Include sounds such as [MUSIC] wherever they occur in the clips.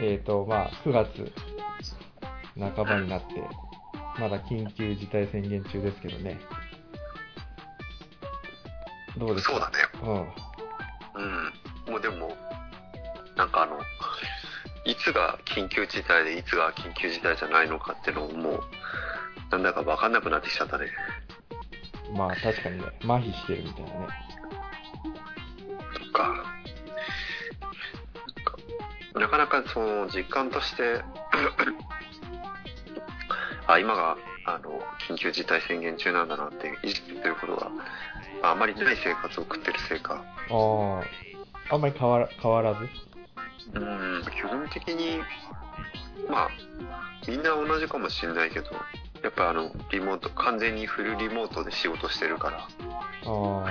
えっ、と、まあ、9月半ばになって、まだ緊急事態宣言中ですけどね。どうですか？そうだね。うん。うん。もうでも、なんかあの、いつが緊急事態でいつが緊急事態じゃないのかっていうのをもう、なんだかわかんなくなってきちゃったね。まあ、確かにね、麻痺してるみたいなね。かなかその実感として、あ、今が、あの、緊急事態宣言中なんだなって意識することが、あまりない生活を送ってるせいか、ああ、あんまり変わら変わらず？うん、基本的に、まあ、みんな同じかもしれないけど、やっぱあの、リモート、完全にフルリモートで仕事してるから、あこ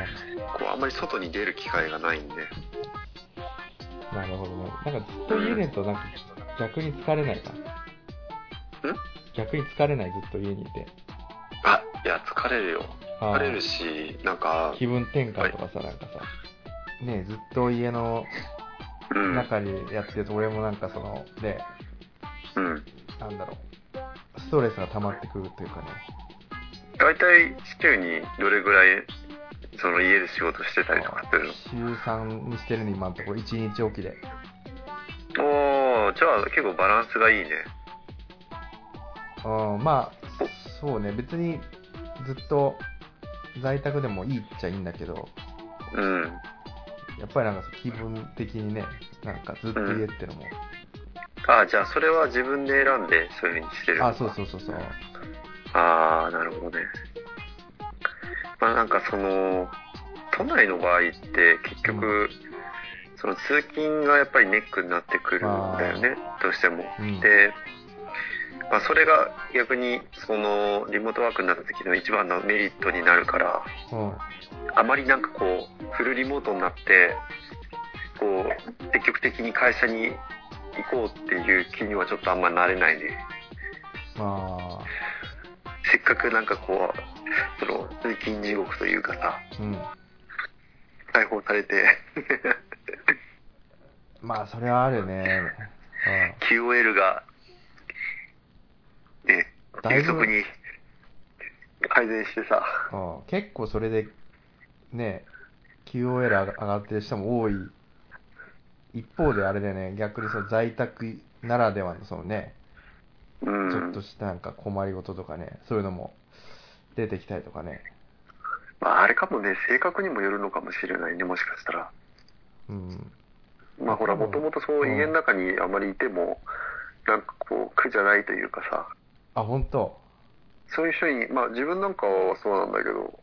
う、あんまり外に出る機会がないんで、あ、なるほどね。なんかずっと家にいると、なんか逆に疲れないか？逆に疲れない、ずっと家にいて。あ、いや、疲れるよ。あ疲れるし、なんかー、気分転換とかさ、なんかさ、ねずっと家のうん、中でやってると、俺もなんかその、で、うん。なんだろう、ストレスが溜まってくるというかね。大体、週にどれぐらい、その家で仕事してたりとかするの週3にしてるね、今のところ、1日おきで。おー、じゃあ結構バランスがいいね。うん、まあ、そうね、別にずっと在宅でもいいっちゃいいんだけど、うん。やっぱりなんか気分的にね、なんかずっと家ってのも、あ、じゃあそれは自分で選んでそういう風にしてるあ、そうそうそうそう。ああ、なるほどね。まあなんかその、都内の場合って結局、その通勤がやっぱりネックになってくるんだよね、どうしても。うんで、まあそれが逆にそのリモートワークになった時の一番のメリットになるから、うん。あまりなんかこう、フルリモートになって、こう、積極的に会社に行こうっていう気にはちょっとあんまなれないね。まあ、せっかくなんかこう、その、通勤地獄というかさ、うん。解放されて、[LAUGHS] まあ、それはあるね。[LAUGHS] QOL が、ね、急速に改善してさ、うん。うん、結構それで、ね、QOL 上がってる人も多い。一方であれでね、逆にその在宅ならではのそのね、うん。ちょっとしたなんか困りごととかね、そういうのも出てきたりとかね。まあ、あれかもね、性格にもよるのかもしれないね、もしかしたら。うん。まあほら、もともとそう家の中にあまりいても、なんかこう、苦じゃないというかさ、あ、本当そういう人に、まあ自分なんかはそうなんだけど、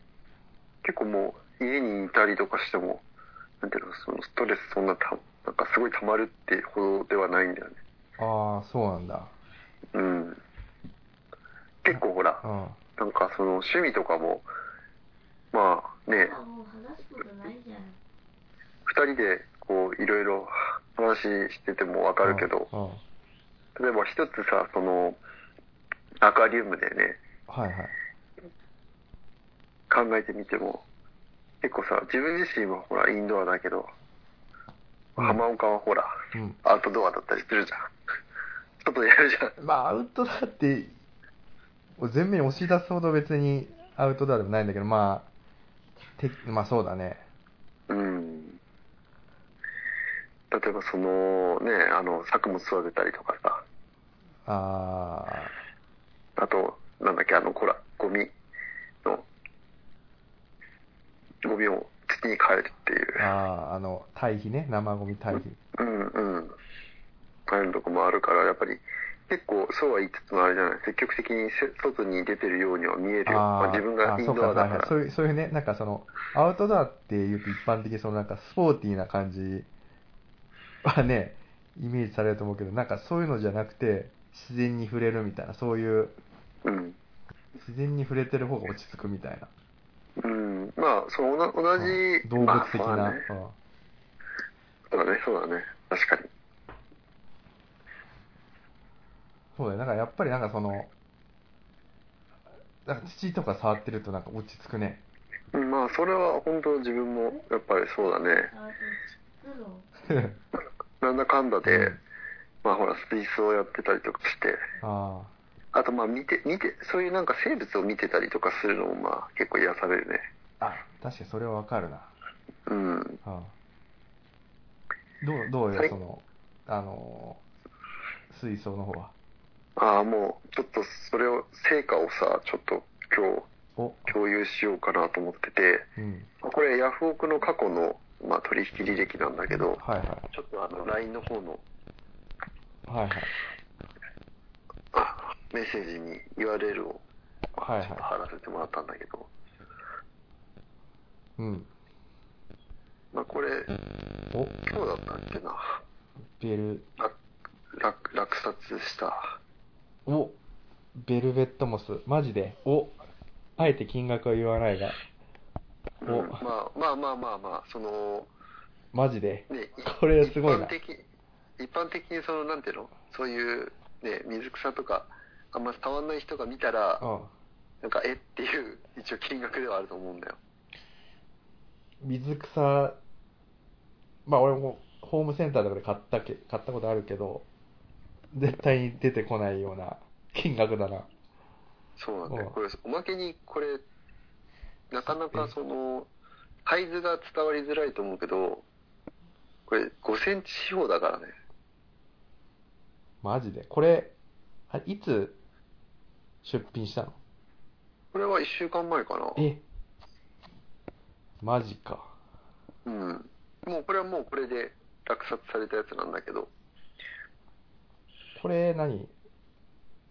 結構もう家にいたりとかしても、なんていうの、そのストレスそんなた、なんかすごい溜まるってほどではないんだよね。ああ、そうなんだ。うん。結構ほら、うん。なんかその趣味とかも、まあね。二人でこういろいろ話しててもわかるけど、うん。うん例えば一つさ、その、アクアリウムでね、はいはい。考えてみても、結構さ、自分自身はほらインドアだけど、うん浜岡はほら、うん。アウトドアだったりするじゃん。[LAUGHS] 外でやるじゃん。まあ、アウトドアって、全面に押し出すほど別にアウトドアでもないんだけど、まあ、てまあそうだね。うん。例えばそのね、あの、作物育てたりとかさ、ああと、なんだっけ、あの、ほら、ゴミの、ゴミを土に変えるっていうー、。あー、あの、堆肥ね、生ゴミ堆肥。うんうん。変えるとこもあるから、やっぱり、結構、そうは言いつつもあれじゃない、積極的にせ外に出てるようには見えるよ。まあ、自分がインドアだから。そういう、そういうね、なんかその、アウトドアっていうと一般的にそのなんかスポーティーな感じはね、イメージされると思うけど、なんかそういうのじゃなくて、自然に触れるみたいな、そういう、うん。自然に触れてる方が落ち着くみたいな。うん。まあ、その同同じ、動物的な。まあそうだね。うんそうだね、そうだね。確かに。そうだよ。なんかやっぱりなんかその、なんか土とか触ってるとなんか落ち着くね。うんまあ、それは本当自分も、やっぱりそうだね。なんだかんだで、まあほら、水槽やってたりとかして、ああとまあ見て、見て、そういうなんか生物を見てたりとかするのもまあ結構癒されるね。あ。あ、確かにそれはわかるな。うん。あどう、どうよ、はいその、あのー、水槽の方は？ああ、もうちょっとそれを、成果をさ、ちょっと今お、日共有しようかなと思ってて、うん。これヤフオクの過去の、まあ、取引履歴なんだけど、はいはい。ちょっとあの LINE の方のはいはい。あメッセージに URL をはいはいちょっと貼らせてもらったんだけど、うん。まあ、これ、お、今日だったっけな、ベル、落落落札した。お、ベルベットモス、マジで、お、あえて金額は言わないが、お。うんまあまあまあまあまあ、その、マジで、ね、これすごいな。一般的一般的にその、なんていうの？そういう、ね、水草とか、あんま伝わんない人が見たら、うん。なんか、えっていう、一応金額ではあると思うんだよ。水草、まあ俺もホームセンターとかで買ったけ、買ったことあるけど、絶対に出てこないような金額だな。そうなんだよ。うんこれ、おまけに、これ、なかなかその、サイズが伝わりづらいと思うけど、これ5センチ四方だからね。マジで？これ、あいつ出品したの？これは1週間前かな。え？マジか。うん。もうこれはもうこれで落札されたやつなんだけど、これ何？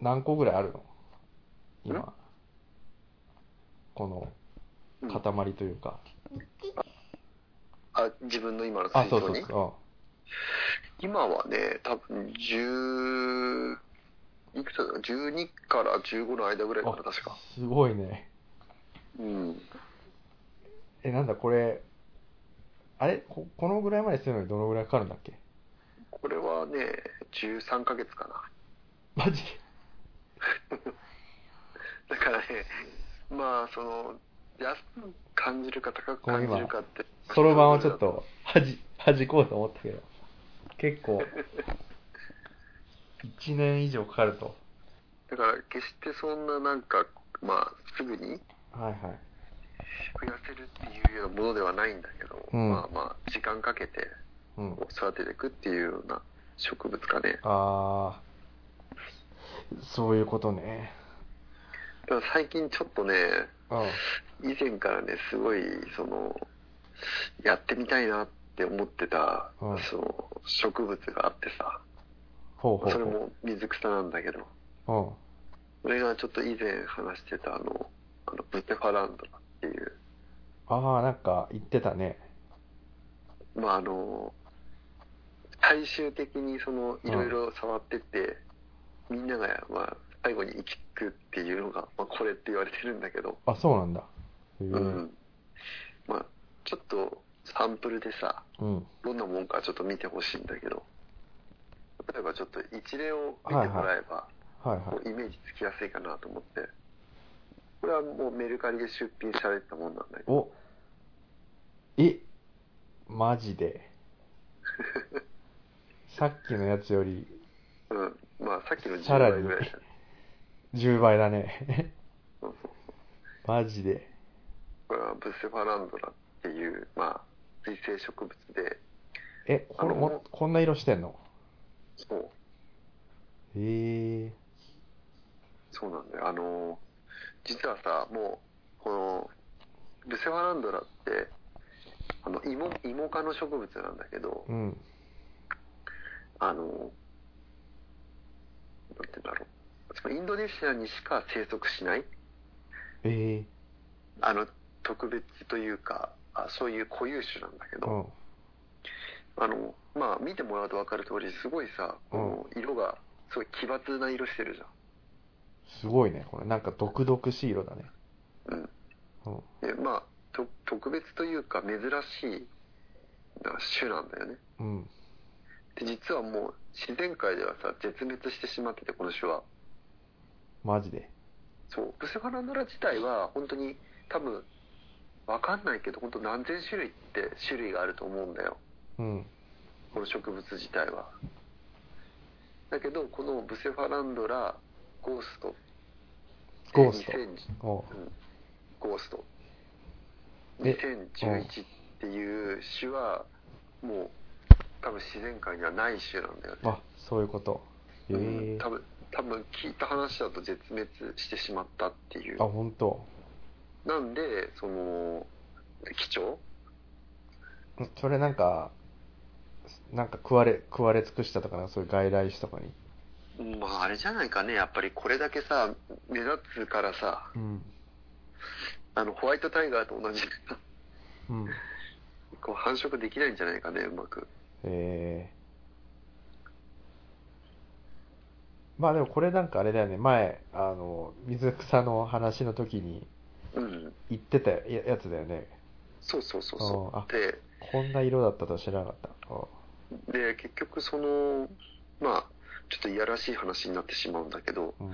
何個ぐらいあるの？今？このうん塊というか。あ、自分の今のあ、そうそうそ今はね、多分10、いくつだ？ろう ?12 から15の間ぐらいうかな、確か。すごいね。うん。え、なんだこれ、あれ？ここのぐらいまでするのにどのぐらいかかるんだっけ？これはね、13ヶ月かな。マジ？[LAUGHS] だからね、まあ、その、安く感じるか高く感じるかって。そろばんをちょっと、はじ、弾こうと思ったけど、結構、1年以上かかると。だから、決してそんななんか、まあ、すぐにはいはい。増やせるっていうようなものではないんだけど、うんまあまあ、時間かけてうん。育てていくっていうような植物かね。あー、そういうことね。だから最近ちょっとね、うん。以前からね、すごい、その、やってみたいなって思ってた、うんその、植物があってさ、ほうほうほう。それも水草なんだけど、うん。俺がちょっと以前話してたあの、あのブテファランドラっていう、あー、なんか言ってたね。まああの、最終的にその、いろいろ触ってって、みんなが、まあ、最後に行き着くっていうのが、まあ、これって言われてるんだけど、あ、そうなんだ。うん。まあ、ちょっとサンプルでさ、うん。どんなもんかちょっと見てほしいんだけど、例えばちょっと一例を見てもらえば、はいはこうイメージつきやすいかなと思って、これはもうメルカリで出品されてたもんなんだけい。ど、おえマジで？[LAUGHS] さっきのやつよりうん。まあさっきの10さらに倍ぐらいだよね。10倍だね。そうそうマジで。これはブセファランドラっていう、まあ、水生植物で、え、これあのも、こんな色してんの？そう、へえそうなんだよ。あの、実はさ、もう、この、ブセファランドラって、あの、芋、芋科の植物なんだけど、うん。あの、なんて言うんだろう。そのインドネシアにしか生息しない、ええあの、特別というか、あそういう固有種なんだけど、うん。あの、まあ、見てもらうと分かる通り、すごいさ、この色が、すごい奇抜な色してるじすごいね。これなんか毒々しい色だね。ゃん。うん。うん。で、まあ、と特別というか、珍しいな種なんだよね。うん。で、実はもう、自然界ではさ、絶滅してしまってて、この種は。マジで？そう、ブセファランドラ自体は、本当に、多分、わかんないけど、本当何千種類って種類があると思うんだよ。うん。この植物自体は。だけどこのブセファランドラゴーストゴースト2000おううんゴーストえ2011っていう種はもう多分自然界にはない種なんだよね。あそういうこと。へうえ。ん多分多分聞いた話だと絶滅してしまったっていう。あ本当。なんでその貴重？ん？それなんかなんか食われ食われ尽くしたとかなそういう外来種とかに？まああれじゃないかね。やっぱりこれだけさ目立つからさ。うん。あのホワイトタイガーと同じ。うん。[LAUGHS] こう繁殖できないんじゃないかねうまくえー、まあでもこれなんかあれだよね。前あの水草の話の時にうん。言ってたややつだよね。そうそうそうああそうでこんな色だったとは知らなかった。あで結局そのまあちょっといやらしい話になってしまうんだけどうん。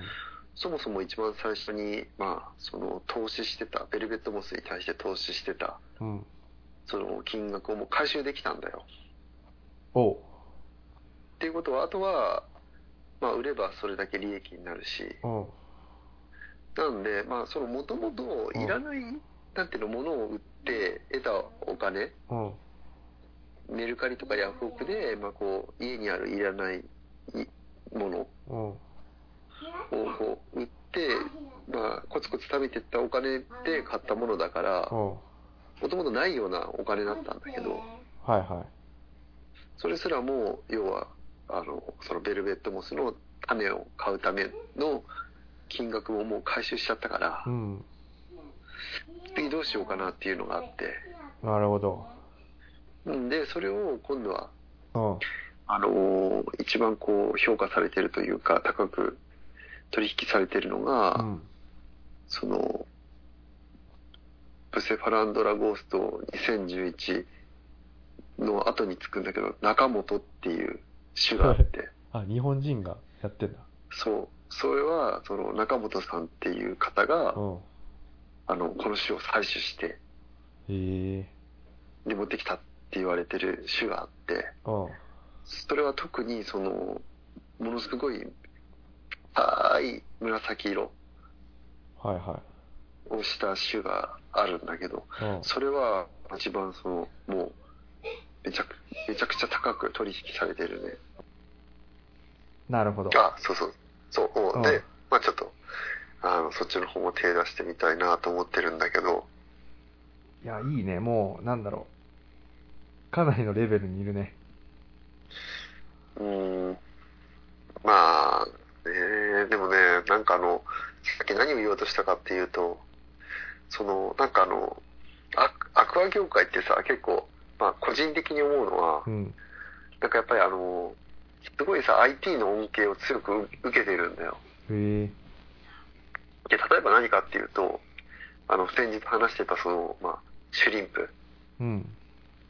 そもそも一番最初にまあその投資してたベルベットモスに対して投資してたうん。その金額をもう回収できたんだよおう。っていうことはあとはまあ売ればそれだけ利益になるし。う。んなんでまあそのもともといらない、なんていうのものを売って得たお金。うん。メルカリとかヤフオクで、まあ、こう家にあるいらないいものうん。をこう売って、まあ、コツコツ食べてったお金で買ったものだからうん。もともとないようなお金だったんだけど。はいはいそれすらも要はあのそのベルベットモスの種を買うための金額をもう回収しちゃったからうん。次どうしようかなっていうのがあって。なるほど。うんでそれを今度はうん。あのー一番こう評価されてるというか高く取引されてるのが、うん。そのブセファランドラゴースト2011の後につくんだけど中本っていう種があって。[LAUGHS] あ日本人がやってんだ。そう。それはその中本さんっていう方がうん。あのこの種を採取してへえ。で持ってきたって言われてる種があって。うん。それは特にそのものすごい深い紫色はいはをした種があるんだけどいうん。それは一番そのもうめちゃくめちゃくちゃ高く取引されてるね。なるほど。あそうそう。そうう。ん。で、まあちょっとあのそっちの方も手出してみたいなと思ってるんだけど。いやいいね。もうなんだろう。かなりのレベルにいるね。うーん。まあねでもねなんかあのさっき何を言おうとしたかっていうとそのなんかあのアアクア業界ってさ結構まあ個人的に思うのはうん。なんかやっぱりあのすごいさ IT の恩恵を強く受けてるんだよ。へえ。で例えば何かっていうとあの先日話してたその、まあ、シュリンプ。うん。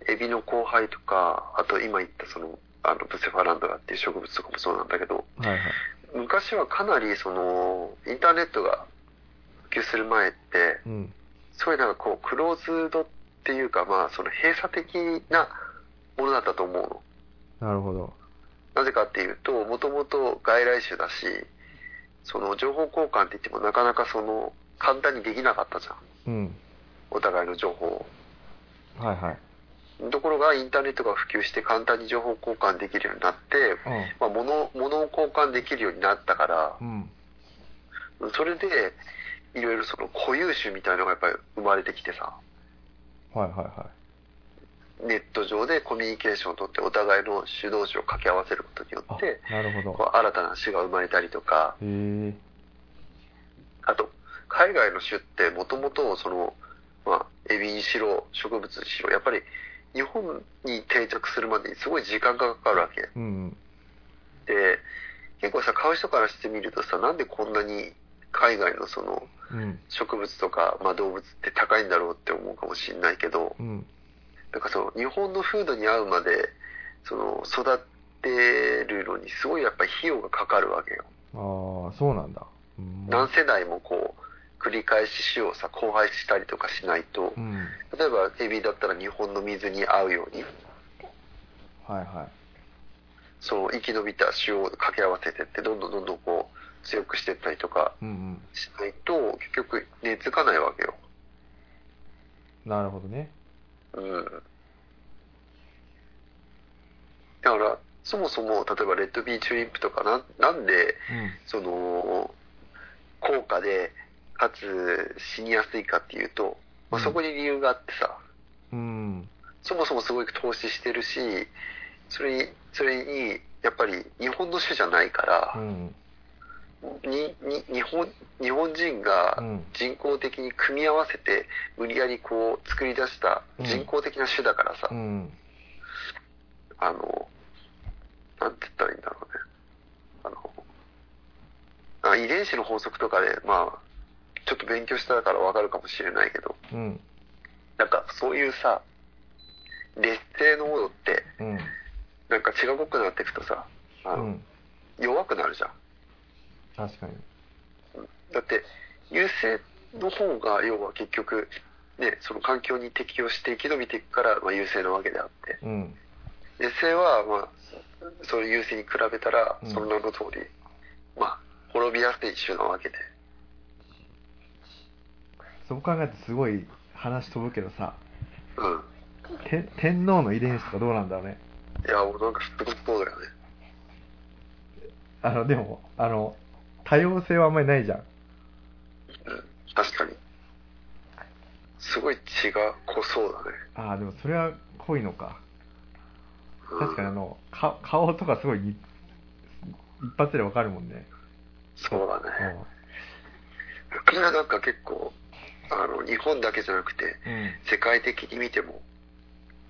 エビの交配とかあと今言ったそのあのブセファランドラっていう植物とかもそうなんだけどはいはい。昔はかなりそのインターネットが普及する前ってうん。すごいなんかこうクローズドっていうかまあその閉鎖的なものだったと思うの。なるほど。なぜかっていうともともと外来種だしその情報交換って言ってもなかなかその簡単にできなかったじゃん。うん。お互いの情報を。はいはい。ところがインターネットが普及して簡単に情報交換できるようになって、まあ、物物を交換できるようになったからうんうん。それでいろいろその固有種みたいなのがやっぱり生まれてきてさはいはいはネット上でコミュニケーションをとってお互いの種同士を掛け合わせることによいってあなるほど。こう新たな種が生まれたりとか。へえあと海外の種ってもともとその、まあ、エビにしろ植物にしろやっぱり日本に定着するまでにすごい時間がかかるわけ。うんで結構さ買う人からしてみるとさなんでこんなに海外のそのうん。植物とか、まあ、動物って高いんだろうって思うかもしれないけどうん。なんかその日本の風土に合うまでその育てるのにすごいやっぱり費用がかかるわけよ。ああそうなんだ。うん。何世代もこう繰り返し種をさ交配したりとかしないと。うん。例えばエビだったら日本の水に合うように。はいはい。その生き延びた種を掛け合わせてって、どんどんどんどんこう、強くしていったりとかうんうん。しないと、結局、根付かないわけよ。なるほどね。うん。だから、そもそも、例えば、レッドビーチューリップとかな、なんで、その、高価で、かつ死にやすいかっていうと、まあ、うんそこに理由があってさ、うん。うん。そもそもすごい投資してるし、それに、それに、やっぱり日本の種じゃないからう、ん。に、に、日本、日本人がうん人工的に組み合わせて、無理やりこう作り出した人工的な種だからさ、うん。あの、なんて言ったらいいんだろうね。あの、あ遺伝子の法則とかで、まあ、ちょっと勉強したからわかるかもしれないけど、うん。なんかそういうさ、劣勢のものって、うん。なんか血が濃くなっていくとさ、あの、うん。弱くなるじゃん。確かに。だって、優勢の方が、要は結局、ね、その環境に適応して生き延びていくから、まあ、優勢なわけであって、うん。劣勢は、まあ、そういう優勢に比べたらうん、その名の通り、まあ、滅びやすい種なわけで。そう考えてすごい話飛ぶけどさ、うん。て天皇の遺伝子とかどうなんだろうね。いや、もうなんかすごそうだよね。あの、でも、あの、多様性はあんまりないじゃん。うん。確かに。すごい血が濃そうだね。ああ、でもそれは濃いのか。うん、確かにあの、か顔とかすごいに一発でわかるもんね。そうだうね。ん。なんか結構、あの、日本だけじゃなくて、世界的に見ても、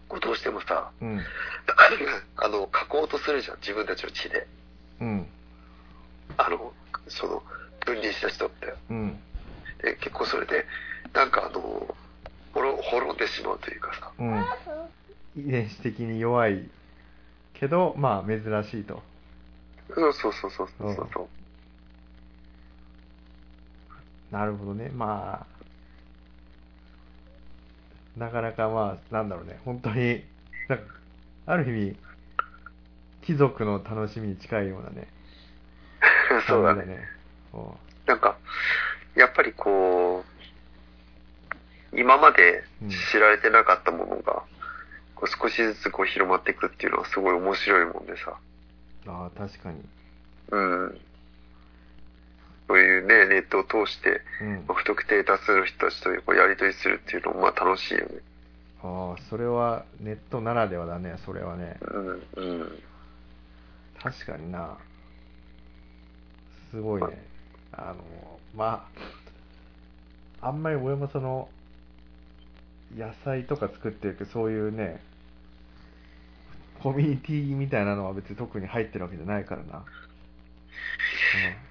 こうどうしてもさ、うん。うん。あの、書こうとするじゃん、自分たちの血で。うん。あの、その、分離した人って。うん。で、結構それで、なんかあの、滅滅んでしまうというかさ、うん。遺伝子的に弱いけど、まあ珍しいと。うん、そうそうそうそうそうそう。なるほどね。まあ、なかなかまあ、なんだろうね。本当に、なんかある意味、貴族の楽しみに近いようなね。そうだね。おなんか、やっぱりこう、今まで知られてなかったものが、こう少しずつこう広まっていくっていうのはすごい面白いもんでさ。ああ、確かに。うん。そういうね、ネットを通して、うん。まあ不特定多数の人たちとこうやり取りするっていうのもまあ楽しいよね。ああ、それはネットならではだね、それはね。うん、うん。確かにな。すごいね。あの、まあ、あんまり俺もその、野菜とか作ってるけど、そういうね、コミュニティみたいなのは別に特に入ってるわけじゃないからな。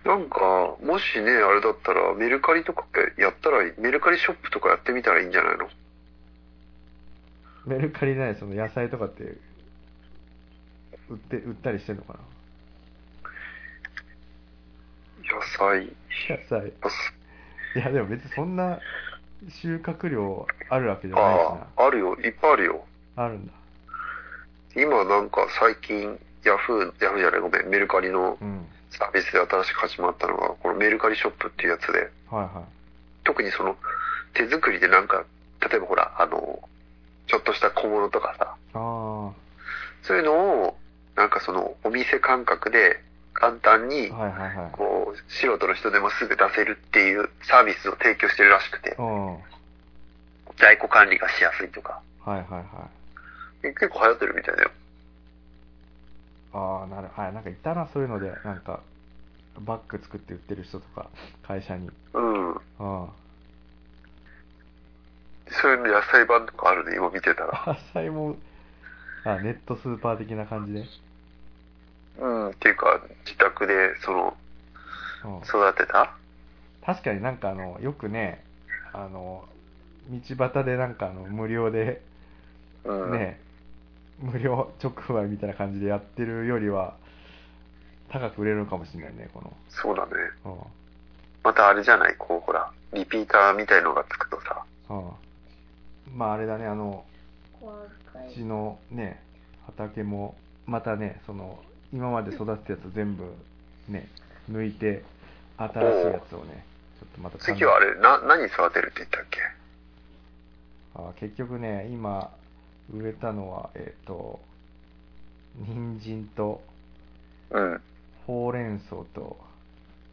なんか、もしね、あれだったら、メルカリとかやったら、メルカリショップとかやってみたらいいんじゃないの？うん、メルカリない、その野菜とかって、売って、売ったりしてんのかな野菜。野菜。[LAUGHS] いや、でも別にそんな収穫量あるわけじゃないしああ、あるよ。いっぱいあるよ。な。あるんだ。今なんか最近、ヤフー、ヤフーじゃない、ごめん、メルカリのうん。サービスで新しく始まったのが、このメルカリショップっていうやつで、はいはい。特にその、手作りでなんか、例えばほら、あの、ちょっとした小物とかさ、あそういうのを、なんかその、お店感覚で簡単に。こう、素人の人でもすぐ出せるっていうサービスを提供してるらしくて、在庫管理がしやすいとか、はいはい。結構流行ってるみたいだよ。ああ、なる、はい、なんかいたな、そういうので、なんか、バッグ作って売ってる人とか、会社に。うん。ああ。そういうの野菜版とかあるね、今見てたら。[LAUGHS] 野菜も、あ、ネットスーパー的な感じで。うん、っていうか、自宅で、その、うん。育てた？確かになんかあの、よくね、あの、道端でなんかあの、無料で、うん。ね、無料直売みたいな感じでやってるよりは、高く売れるのかもしれないね、こそうだね。の。またあれじゃない？こう、ほら、リピーターみたいのがつくとさ、うん。うん。まああれだね、あの、うちのね、畑も、またね、その、今まで育てたやつ全部ね、抜いて、新しいやつをね、ちょっとまた次はあれ、な、何育てるって言ったっけ？あ結局ね、今、植えたのは、えっ、と、人参と、うん。ほうれん草と、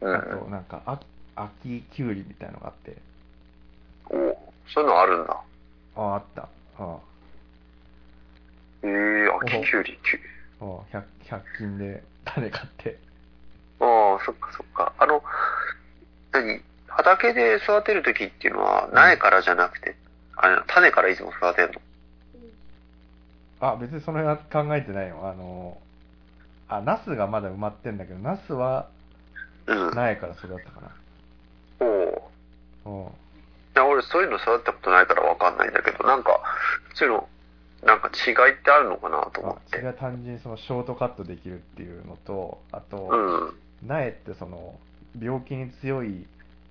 うん。あと、なんか、あ秋きゅうりみたいのがあって、おそういうのあるんだ。ああ、あった。あええー、秋きゅうり、きゅあ、ああ 100, 100均で種買って。ああ、そっかそっか。あの、何？畑で育てるときっていうのは、苗からじゃなくて、あれ、種からいつも育てるの？あ、別にその辺は考えてないよ。あの、あ、ナスがまだ埋まってんだけど、ナスはうん。苗から育ったかおおな。うん。いや俺そういうの育てたことないからわかんないんだけど、なんか、そういうの、なんか違いってあるのかなと思っあそれて。が単純にそのショートカットできるっていうのと、あと、うん。苗ってその病気に強い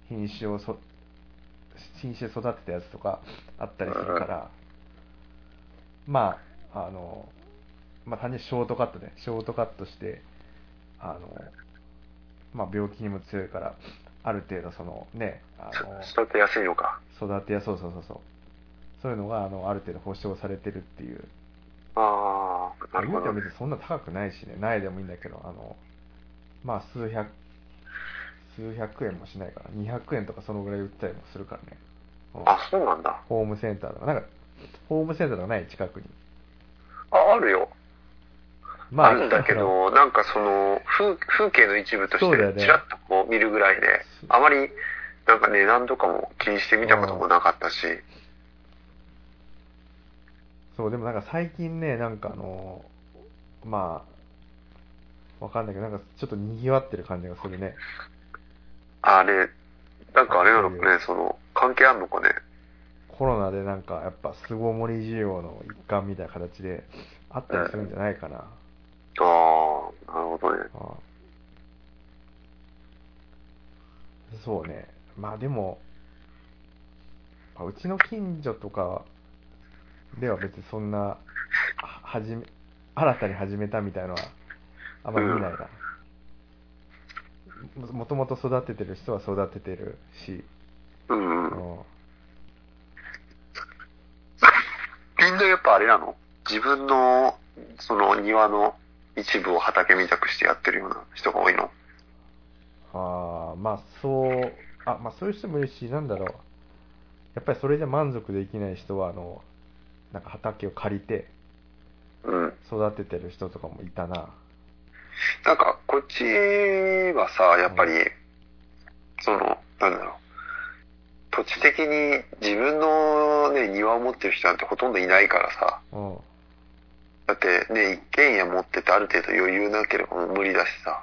品種をそ品種で育てたやつとかあったりするから、まああのまあ単純にショートカットでショートカットしてあのまあ病気にも強いからある程度そのねあの育てやすいのか。育てやそうそうそうそうそういうのがあのある程度保証されてるっていうああ、なるほど。別にそんな高くないしね、苗でもいいんだけど、あの、まあ数百、数百円もしないから、200円とかそのぐらい売ったりもするからね。うんあ、そうなんだ。ホームセンターとか、なんか、ホームセンターとかない近くに。あ、あるよ。まあ、あるんだけど、なんかその、風風景の一部として、ちらっとこう見るぐらいで、あまり、なんか値段とかも気にしてみたこともなかったし、そう、でもなんか最近ね、なんかあの、まあ、わかんないけど、なんかちょっと賑わってる感じがするね。あれ、なんかあれなのかね、その、関係あんのかね。コロナでなんかやっぱ巣ごもり需要の一環みたいな形であったりするんじゃないかな。ああ、なるほどね。ああそうね。まあでも、まあうちの近所とかでは別にそんな、ははじめ、新たに始めたみたいのはあんまり見ないな。ももともと育ててる人は育ててるし、うん。うんみんなやっぱあれなの？自分の、その庭の一部を畑みたくしてやってるような人が多いの？ああ、まあそう、あ、まあそういう人もいるし、なんだろう。やっぱりそれじゃ満足できない人は、あの、なんか畑を借りてうん。育ててる人とかもいたな。なんか、こっちはさ、やっぱり、その、なんだろう。土地的に自分のね、庭を持ってる人なんてほとんどいないからさ。うん。だってね、一軒家持っててある程度余裕なければもう無理だしさ。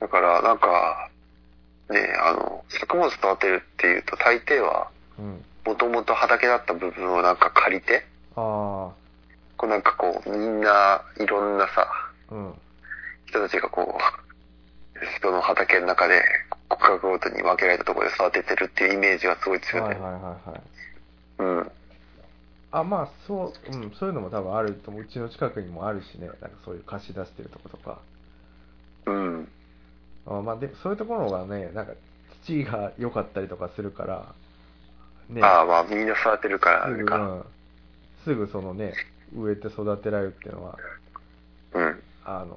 だから、なんか、ね、あの、作物育てるっていうと大抵は、うん。もともと畑だった部分をなんか借りて、あこうなんかこう、みんないろんなさ、あ、うん。人たちがこう、人の畑の中で、区画ごとに分けられたところで育ててるっていうイメージがすごい強いね。はいはいはいはい。うん。あ、まあそう、うん、そういうのも多分あると思う。うちの近くにもあるしね。なんかそういう貸し出してるとことか。うん。あまあで、そういうところがね、なんか土が良かったりとかするから、ね、ああ、まあみんな育てるからあすぐ、れか。うん、すぐそのね、植えて育てられるっていうのは、うん。あの、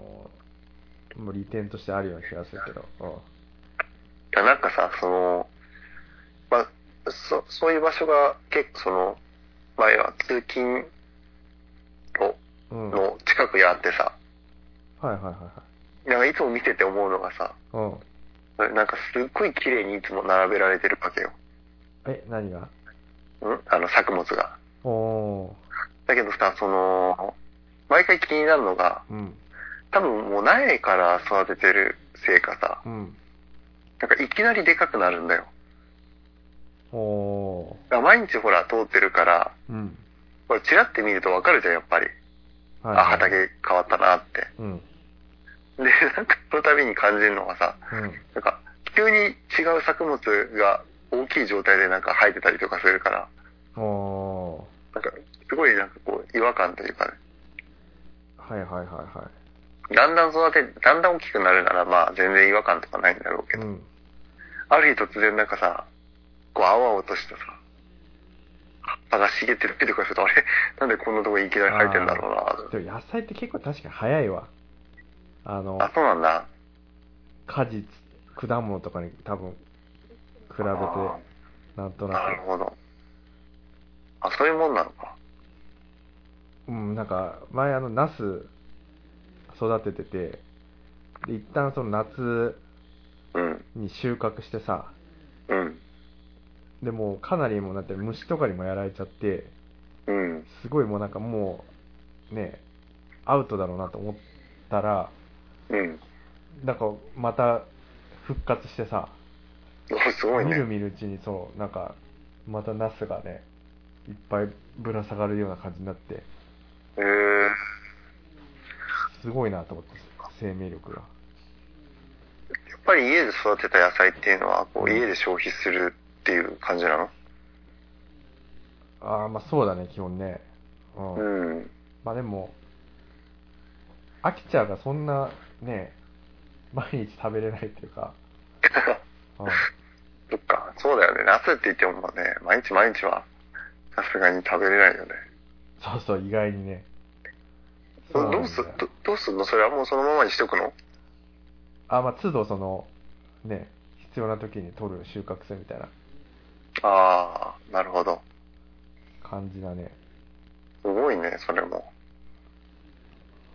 もう利点としてあるような気がするけど。うんいや、なんかさ、その、まあ、そ、そういう場所が結構その、前は通勤路うん。はいの近くにあってさ、はいはいはい。なんかいつも見てて思うのがさ、うん。なんかすっごい綺麗にいつも並べられてるわけよ。え、何が？ん？あの作物が。おー。だけどさ、その、毎回気になるのが、うん。多分もう苗から育ててるせいかさ、うん。なんかいきなりでかくなるんだよ。おー。だから毎日ほら通ってるから、うん。これチラって見るとわかるじゃん、やっぱり。はい、あ、畑変わったなって。うん。で、なんかその度に感じるのがさ、うん。なんか急に違う作物が大きい状態でなんか生えてたりとかするから、おー。なんかすごいなんかこう違和感というかね。はいはいはいはい。だんだん育て、だんだん大きくなるならまあ全然違和感とかないんだろうけど、うん。ある日突然なんかさ、こう青々としたさ、葉っぱが茂ってるとかすると、あれ？[LAUGHS] なんでこんなとこにいきなり生えてんだろうな。でも野菜って結構確かに早いわ。あの、あ、そうなんだ。果実、果物とかに多分、比べて、あなんとなるなほど。あ、そういうもんなのか。く。うん、なんか、前あの、ナス育ててて、で、一旦その夏うん。に収穫してさ、うん。でもうかなりもうなって虫とかにもやられちゃって、うん。すごいもうなんかもう、ね、アウトだろうなと思ったら、うん。なんかまた復活してさ、おすごいね。見る見るうちにそう、なんか、またナスがね、いっぱいぶら下がるような感じになって、へえすごいなと思って、生命力が。やっぱり家で育てた野菜っていうのは、こううん家で消費するっていう感じなの？ああ、まあそうだね、基本ね。うん。うん。まあでも、飽きちゃうがそんな、ね、毎日食べれないっていうか、[LAUGHS] うん。そっか、そうだよね。夏って言ってもね、毎日毎日は、さすがに食べれないよね。そうそう、意外にね。どどうすどどうすんの？それはもうそのままにしとくの？あ、まあ、都度その、ね、必要な時に取る収穫するみたいなああ、なるほど。感じだね。すごいね、それも。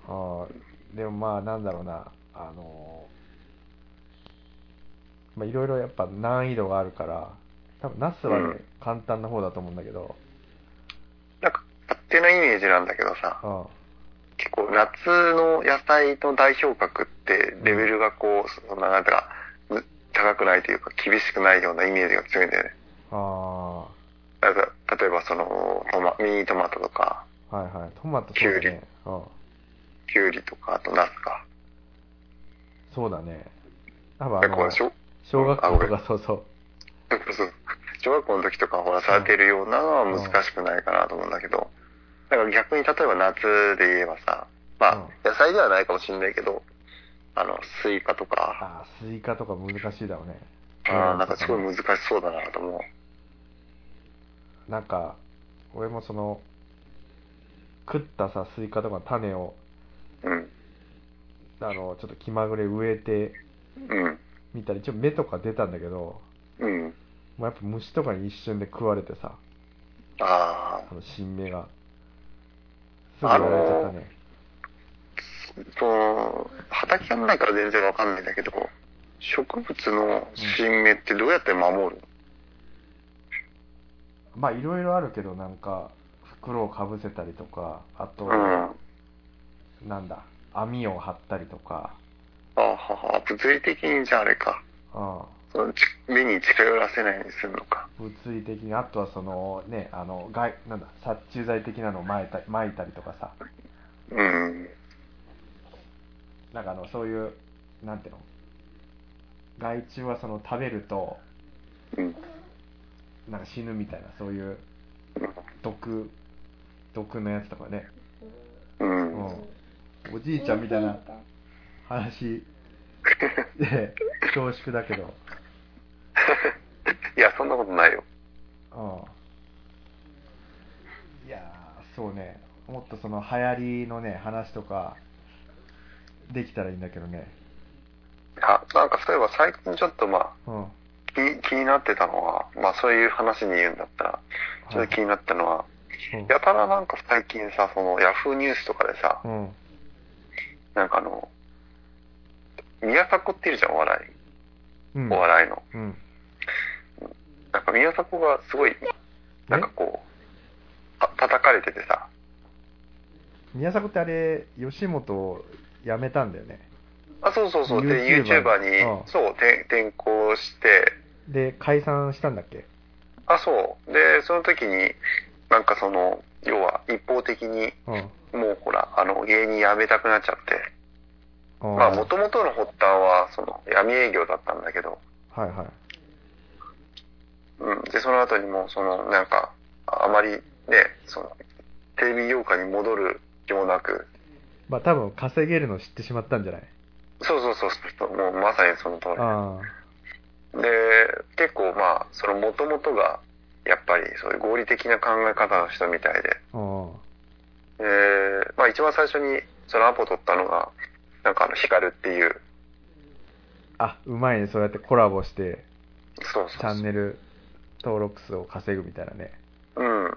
ああ、でもまあ、なんだろうな、あのまあ、いろいろやっぱ難易度があるから、多分、ナスはね、うん簡単な方だと思うんだけど、なんか、勝手なイメージなんだけどさ、うん。結構夏の野菜の代表格ってレベルがこう、そんななんてか、む高くないというか厳しくないようなイメージが強いんだよね。あなんか例えばその、トマミニトマトとか、あ、はいはい。トマトそうだきゅうね。うん。キュウリとか、あとナスか。そうだね。多分あのなんかこう、小小学校とかそうそう。そうそう小学校の時とかほらされてるようなのは難しくないかなと思うんだけど、だから逆に例えば夏で言えばさ、まうんあ、野菜ではないかもしれないけど、あの、スイカとか、ああ、スイカとか難しいだろうね。あーなんかすごい難しそうだなと思う。なんか、俺もその、食ったさ、スイカとかの種を、うん。あの、ちょっと気まぐれ植えてうん。みたり、ちょっとか出たんだけど、うん。もうやっぱ虫とかに一瞬で食われてさ、ああの新芽が。すぐやられちゃったね。あ、その、畑がないから全然わかんないんだけど、植物の新芽ってどうやって守る？まあいろいろあるけど、なんか、袋をかぶせたりとか、あと、のうん。なんだ、網を張ったりとか、あはは、物理的にじゃああれか。うん。そのち目に近寄らせないようにするのか。物理的に、あとはそのね、あの、害、なんだ、殺虫剤的なのを撒いた撒いたりとかさ、うん。なんかあの、そういう、なんていうの？害虫はその食べると、うん。なんか死ぬみたいな、そういう毒、毒のやつとかね。うん。うん。おじいちゃんみたいな話 [LAUGHS] で、恐縮だけど、[LAUGHS] いや、そんなことないよ。うん。いやー、そうね、もっとその流行りのね、話とか、できたらいいんだけどね。あ、なんかそういえば最近ちょっとまあ、うん。気気になってたのは、まあそういう話に言うんだったら、ちょっと気になったのは、うんやたらなんか最近さ、そのヤフーニュースとかでさ、うん。なんかあの、宮迫っているじゃん、お笑い。うん。お笑いの。うん。なんか宮迫がすごい、なんかこう、た叩かれててさ、宮迫ってあれ、吉本辞めたんだよね。あ、そうそうそう、で、YouTuber に、うんそう、転転校して、で、解散したんだっけ？あ、そう。で、その時に、なんかその、要は一方的に、うん。もうほら、あの、芸人辞めたくなっちゃって、あまあ、元々の発端は、その、闇営業だったんだけど、はいはい。うん。で、その後にも、その、なんか、あまりね、その、テレビ業界に戻る気もなく、まあ多分稼げるの知ってしまったんじゃない？そうそうそうそう、もうまさにその通り。あで、結構まあ、その元々が、やっぱりそういう合理的な考え方の人みたいで。で、まあ一番最初にそのアポ取ったのが、なんかあの、ヒカルっていう、あ、うまいね。そうやってコラボして、そうそうチャンネル登録数を稼ぐみたいなね。うん。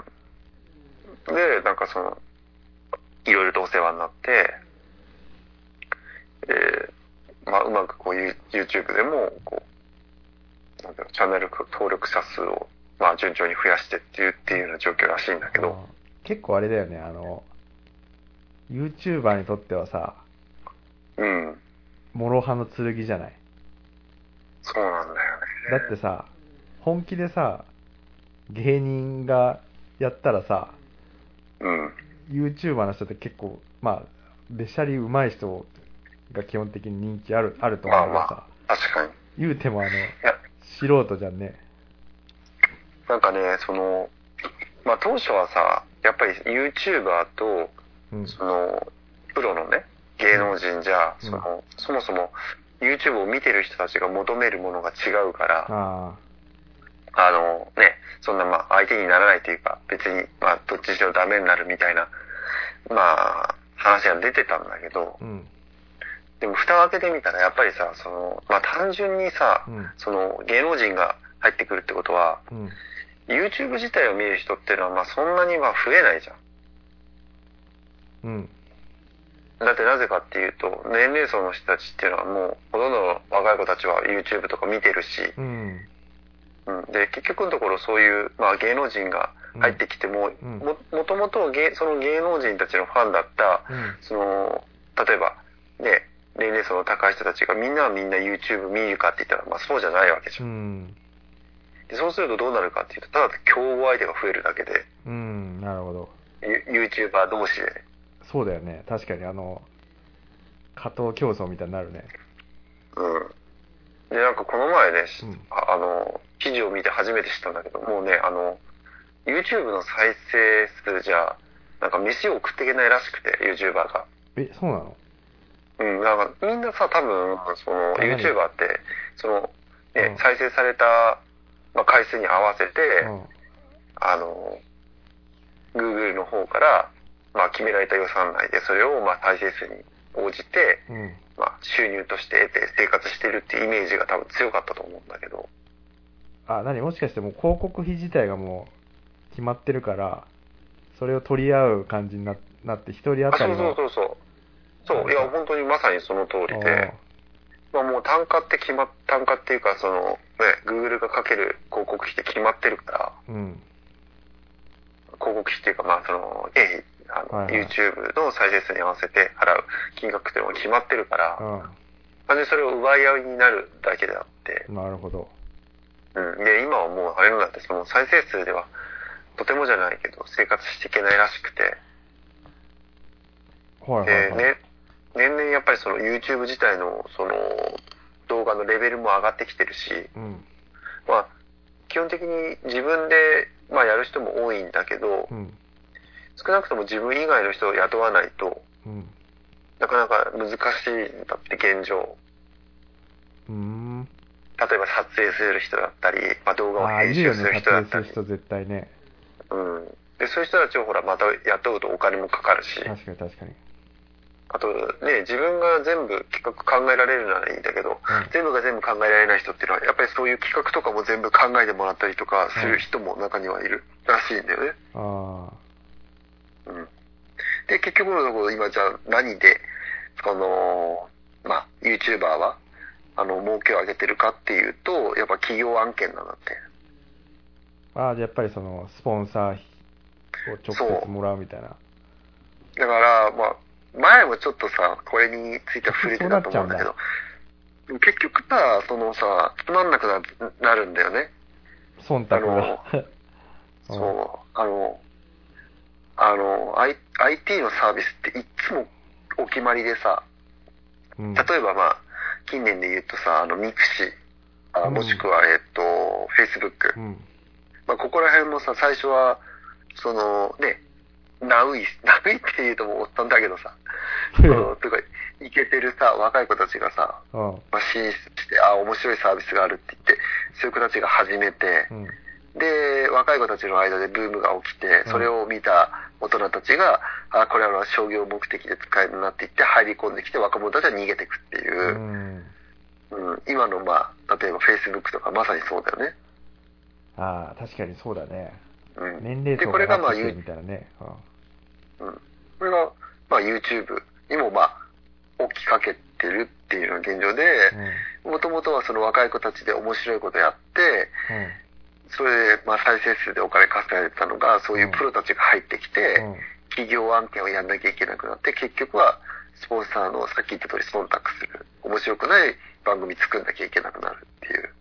で、なんかその、いろいろとお世話になって、えーまあうまくこう、ユ YouTube でも、こう、なんだろう、チャンネル登録者数を、まあ順調に増やしてっていうっていうような状況らしいんだけど、うん結構あれだよね。あの、YouTuber にとってはさ、うん。諸刃の剣じゃない。そうなんだよね。だってさ、本気でさ、芸人がやったらさ、うん。YouTuber の人って結構、まあ、べしゃり上手い人が基本的に人気ある、あると思うからさ、確かに。い言うてもあの、や、素人じゃんね。なんかね、その、まあ当初はさ、やっぱり YouTuber と、うん。その、プロのね、芸能人じゃ、うんその、そもそも YouTube を見てる人たちが求めるものが違うから、ああの、ね、そんなまあ相手にならないというか、別に、まあどっちにしろダメになるみたいな、まあ、話が出てたんだけどあ、、うん。でも蓋を開けてみたらやっぱりさ、その、まあ単純にさ、うん。その芸能人が入ってくるってことは、うん。YouTube 自体を見る人っていうのはまあそんなには増えないじゃん。うん。だってなぜかっていうと、年齢層の人たちっていうのはもう、ほとんどの若い子たちは YouTube とか見てるし、うん。うん、で、結局のところそういう、まあ芸能人が入ってきても、うんも、もともと芸その芸能人たちのファンだった、うん。その、例えば、ね、年齢層の高い人たちがみんなはみんな YouTube 見るかって言ったら、まあそうじゃないわけじゃ。うんん。でそうするとどうなるかっていうと、ただ競合相手が増えるだけで、うん。なるほど。ユ YouTuber 同士でね。そうだよね。確かにあの、加藤競争みたいになるね。うん。で、なんかこの前ね、うんああの、記事を見て初めて知ったんだけど、もうね、あの、YouTube の再生数じゃ、なんか飯を食っていけないらしくて、YouTuber が。え、そうなの？うん、なんかみんなさ、多分、その、YouTuber って、その、ね、うん再生された、まあ、回数に合わせて、うん。あの、Google の方から、まあ、決められた予算内で、それを、まあ、再生数に応じて、うん。まあ、収入として得て生活してるっていうイメージが多分強かったと思うんだけど、あ、何？もしかしてもう広告費自体がもう決まってるから、それを取り合う感じにななって、一人当あ、そうたりの。そうそうそう。そう、いや、本当にまさにその通りで、まあもう単価って決まっ、単価っていうか、その、ね、Google がかける広告費って決まってるから、うん。広告費っていうか、まあその、経費、あの、はいはい YouTube の再生数に合わせて払う金額っていうのが決まってるから、う単純にそれを奪い合いになるだけであって、ん。なるほど。うん。で、今はもうあれなんだって、その再生数では、とてもじゃないけど、生活していけないらしくて、で、はいはいはい。ね、年々やっぱりその YouTube 自体のその動画のレベルも上がってきてるし、うん。まあ、基本的に自分で、まあ、やる人も多いんだけど、うん。少なくとも自分以外の人を雇わないとうん。なかなか難しいんだって現状。うーん。例えば撮影する人だったり、まあ、動画をああ、い編集する人だったり、影する人絶対ね。うん。で、そういう人たちをほら、また雇うとお金もかかるし、確かに確かに。あとね、自分が全部企画考えられるならいいんだけど、うん全部が全部考えられない人っていうのは、やっぱりそういう企画とかも全部考えてもらったりとかする人も中にはいるらしいんだよね。あうん。で、結局のところ今じゃあ何で、その、まあ、YouTuber は、あの、儲けを上げてるかっていうと、やっぱ企業案件なんだって。あ。ああ、じゃあやっぱりその、スポンサー費を直接もらうみたいな。だから、まあ、前もちょっとさ、これについては触れてたと思うんだけど、結局さ、そのさ、つまんなくななるんだよね。忖度が。うんそう、あの、あの、I、IT のサービスっていっつもお決まりでさ、うん。例えばまあ、近年で言うとさ、あの、 mixi、あうんもしくは、えっと、Facebook。うん。まあ、ここら辺もさ、最初は、その、ね、ナウイ、[LAUGHS] ナウイって言うともうおっさんだけどさ、[LAUGHS] そのとか、イケてるさ、若い子たちがさ、うん。まあ、進出して、あ、面白いサービスがあるって言って、そういう子たちが始めて、うん。で、若い子たちの間でブームが起きてう、んそれを見た大人たちが、あ、これは商業目的で使えるなって言って入り込んできて若者たちは逃げていくっていうう、ん。うん今のまあ、例えば Facebook とかまさにそうだよね。ああ、確かにそうだね。うん。年齢で、層これがまあ、上ってきて You- るみたいなね。うん。これが、まあ YouTube にもまあ、起きかけてるっていうのが現状でう、ん。うん。もともとはその若い子たちで面白いことやって、それでまあ再生数でお金稼がれてたのが、そういうプロたちが入ってきて、うん。企業案件をやんなきゃいけなくなって、結局はスポンサーのさっき言った通り忖度する。面白くない番組作んなきゃいけなくなるっていう。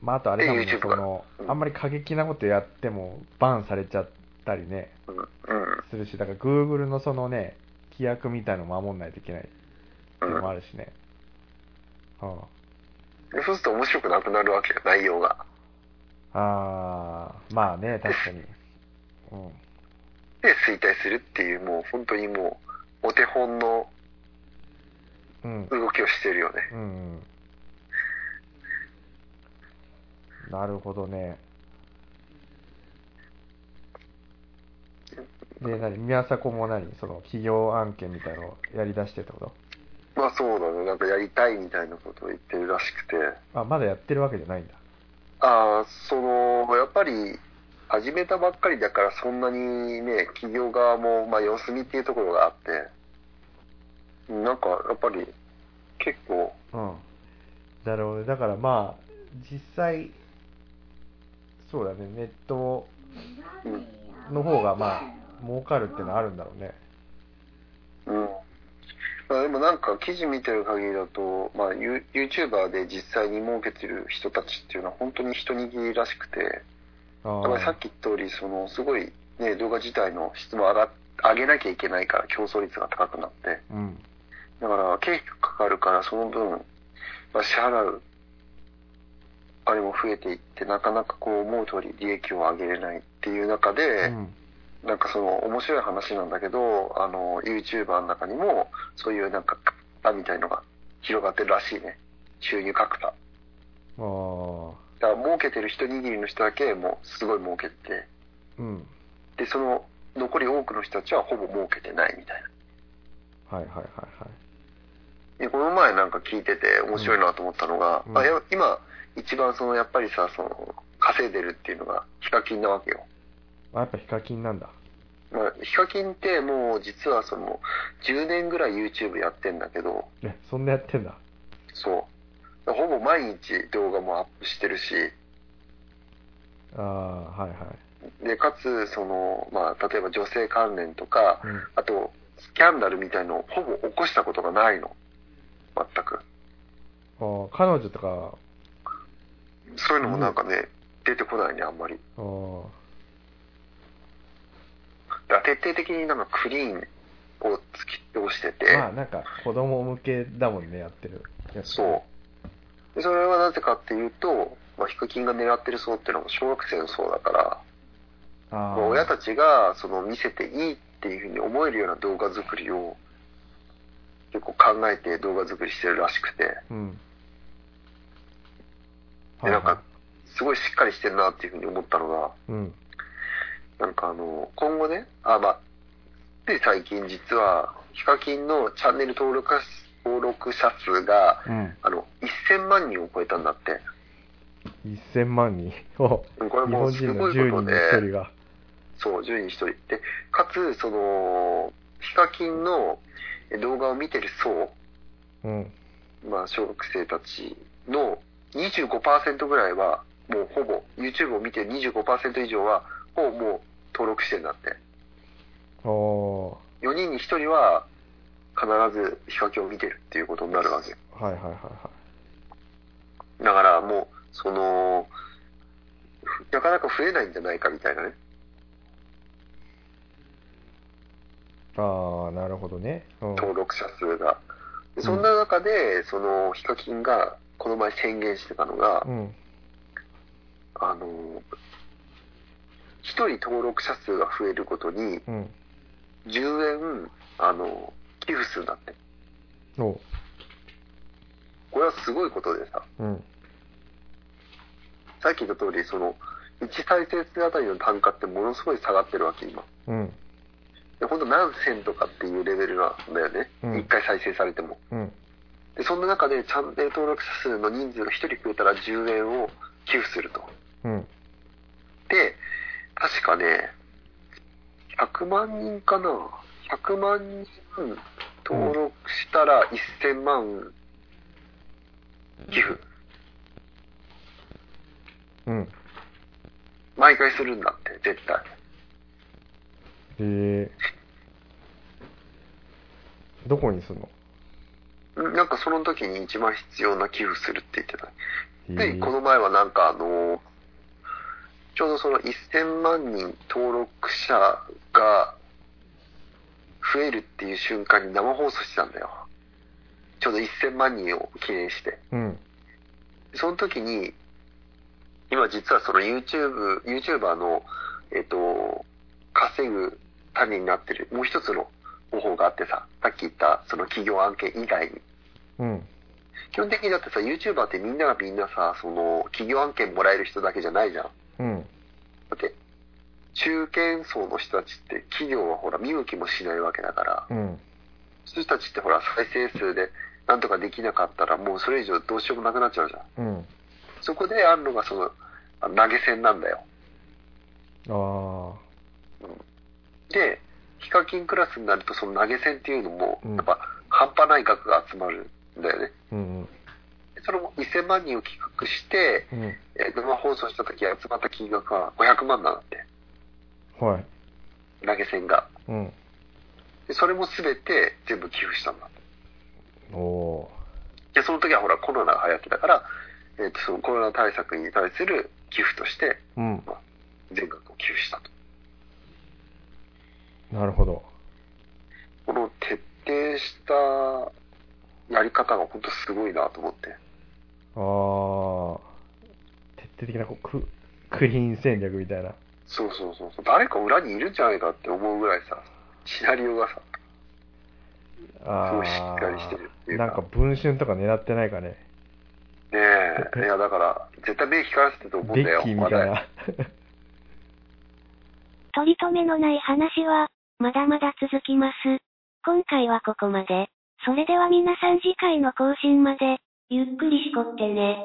まあ、あとあれだもんでね、う、んあんまり過激なことやっても、バンされちゃったりね、うん。うん。するし、だから Google のそのね、規約みたいの守んないといけないうんのもあるしね。うん。でそうすると面白くなくなるわけよ、内容が。あー、まあね、確かに。うん。で、衰退するっていう、もう本当にもう、お手本のうん。動きをしてるよね。うんうん。なるほどね。で、何？宮迫も何？その企業案件みたいのをやり出してってこと？まあそうだね、なんかやりたいみたいなことを言ってるらしくて。あ、まだやってるわけじゃないんだ。ああ、その、やっぱり、始めたばっかりだからそんなにね、企業側も、まあ様子見っていうところがあって、なんかやっぱり結構、うん。なるほどね。だからまあ、実際、そうだね、ネットの方がまあ、儲かるっていうのはあるんだろうね。うん。まあでもなんか記事見てる限りだと、まあユ YouTuber で実際に儲けてる人たちっていうのは本当に一握りらしくて、あやっぱりさっき言った通り、そのすごいね、動画自体の質も上が上げなきゃいけないから競争率が高くなって、うん。だから経費がかかるからその分、まあ、支払うあれも増えていってなかなかこう思う通り利益を上げれないっていう中で、うん。なんかその面白い話なんだけどあの YouTuber の中にもそういうなんか格差みたいのが広がってるらしいね。収入格差。ああ。だから儲けてる一握りの人だけもうすごい儲けてて。うん。でその残り多くの人たちはほぼ儲けてないみたいな。はいはいはいはい。でこの前なんか聞いてて面白いなと思ったのが、うん。あや今一番そのやっぱりさその稼いでるっていうのがヒカキンなわけよ、あ、やっぱヒカキンなんだ。まあ、ヒカキンってもう実はその10年ぐらい YouTube やってんだけどえ、そんなやってんだ。そうほぼ毎日動画もアップしてるしああ、はいはい。でかつその、まあ、例えば女性関連とかうん。あとスキャンダルみたいのをほぼ起こしたことがないの全くあー彼女とか、そういうのもなんかね、出てこないねあんまりあーだから徹底的になんかクリーンを突き通してて、まあなんか子供向けだもんね、やってるやつ。そう。でそれはなぜかっていうと、まあ、ヒカキンが狙ってる層っていうのも小学生の層だから、あ。親たちがその見せていいっていうふうに思えるような動画作りを結構考えて動画作りしてるらしくて、うん。でなんかすごいしっかりしてるなっていうふうに思ったのが、うん。なんかあの、今後ね、あ、まあ、つい最近実は、ヒカキンのチャンネル登録者登録者数が、うん。あの、1000万人を超えたんだって。1000万人。これ日もうす本人の10人にごいことで、1人が。そう、10人1人。で、かつ、その、ヒカキンの動画を見てる層、うん。まあ、小学生たちの25%ぐらいは、もうほぼ、YouTube を見てる25%以上は、ほぼもう登録してんだって。おー4人に1人は、必ずヒカキンを見てるっていうことになるわけ。はいはいはいはい。だからもう、その、ふなかなか増えないんじゃないかみたいなね。ああ、なるほどね。うん。登録者数が。でそんな中で、その、ヒカキンが、この前宣言してたのが、うん。あの、1人登録者数が増えるごとに、うん。10円、あの、寄付するんだって。おう。これはすごいことでさ、うん。さっき言った通り、その、1再生数あたりの単価ってものすごい下がってるわけ、今。うん。で、ほんと何千とかっていうレベルなんだよね。うん1回再生されても。うん。で、そんな中でチャンネル登録者数の人数が1人増えたら10円を寄付すると。うん。で、確かね、100万人かな ?100 万人登録したら1000万寄付。うん。毎回するんだって、絶対。えー、どこにすんの？うんなんかその時に一番必要な寄付するって言ってた。で、えーこの前はなんかあの、ちょうどその1000万人登録者が増えるっていう瞬間に生放送してたんだよ。ちょうど1000万人を記念して。うん。その時に、今実はその YouTube、YouTuber の、えっと、稼ぐ種になってるもう一つの方法があってさ、さっき言ったその企業案件以外に。うん。基本的にだってさ、YouTuber ってみんながみんなさ、その企業案件もらえる人だけじゃないじゃん。うん。だって、中堅層の人たちって企業はほら見向きもしないわけだから、うん。そういう人たちってほら再生数でなんとかできなかったらもうそれ以上どうしようもなくなっちゃうじゃん。うん。そこであるのがそのあ投げ銭なんだよ。あで、ヒカキンクラスになるとその投げ銭っていうのもうんやっぱ半端ない額が集まるんだよね。ー。うん。それも1000万人を企画して、うん。えー生放送した時集まった金額は500万なんだって。はい。投げ銭が。うん。でそれも全て全部寄付したんだって。おで、その時はほらコロナが流行ってたから、えーとそのコロナ対策に対する寄付としてー。うん。全額を寄付したと。なるほど。この徹底したやり方が本当すごいなと思って。ああ。徹底的なこうククリーン戦略みたいな。そうそうそうそう。誰か裏にいるんじゃないかって思うぐらいさ、シナリオがさ、あすごいしっかりしてるっていうかなんか文春とか狙ってないかね。ねえ、いやだから、絶対目光らせてると思うんだよ、デッキーみたいな。[LAUGHS] 取り留めのない話は、まだまだ続きます。今回はここまで。それでは皆さん次回の更新まで、ゆっくりしこってね。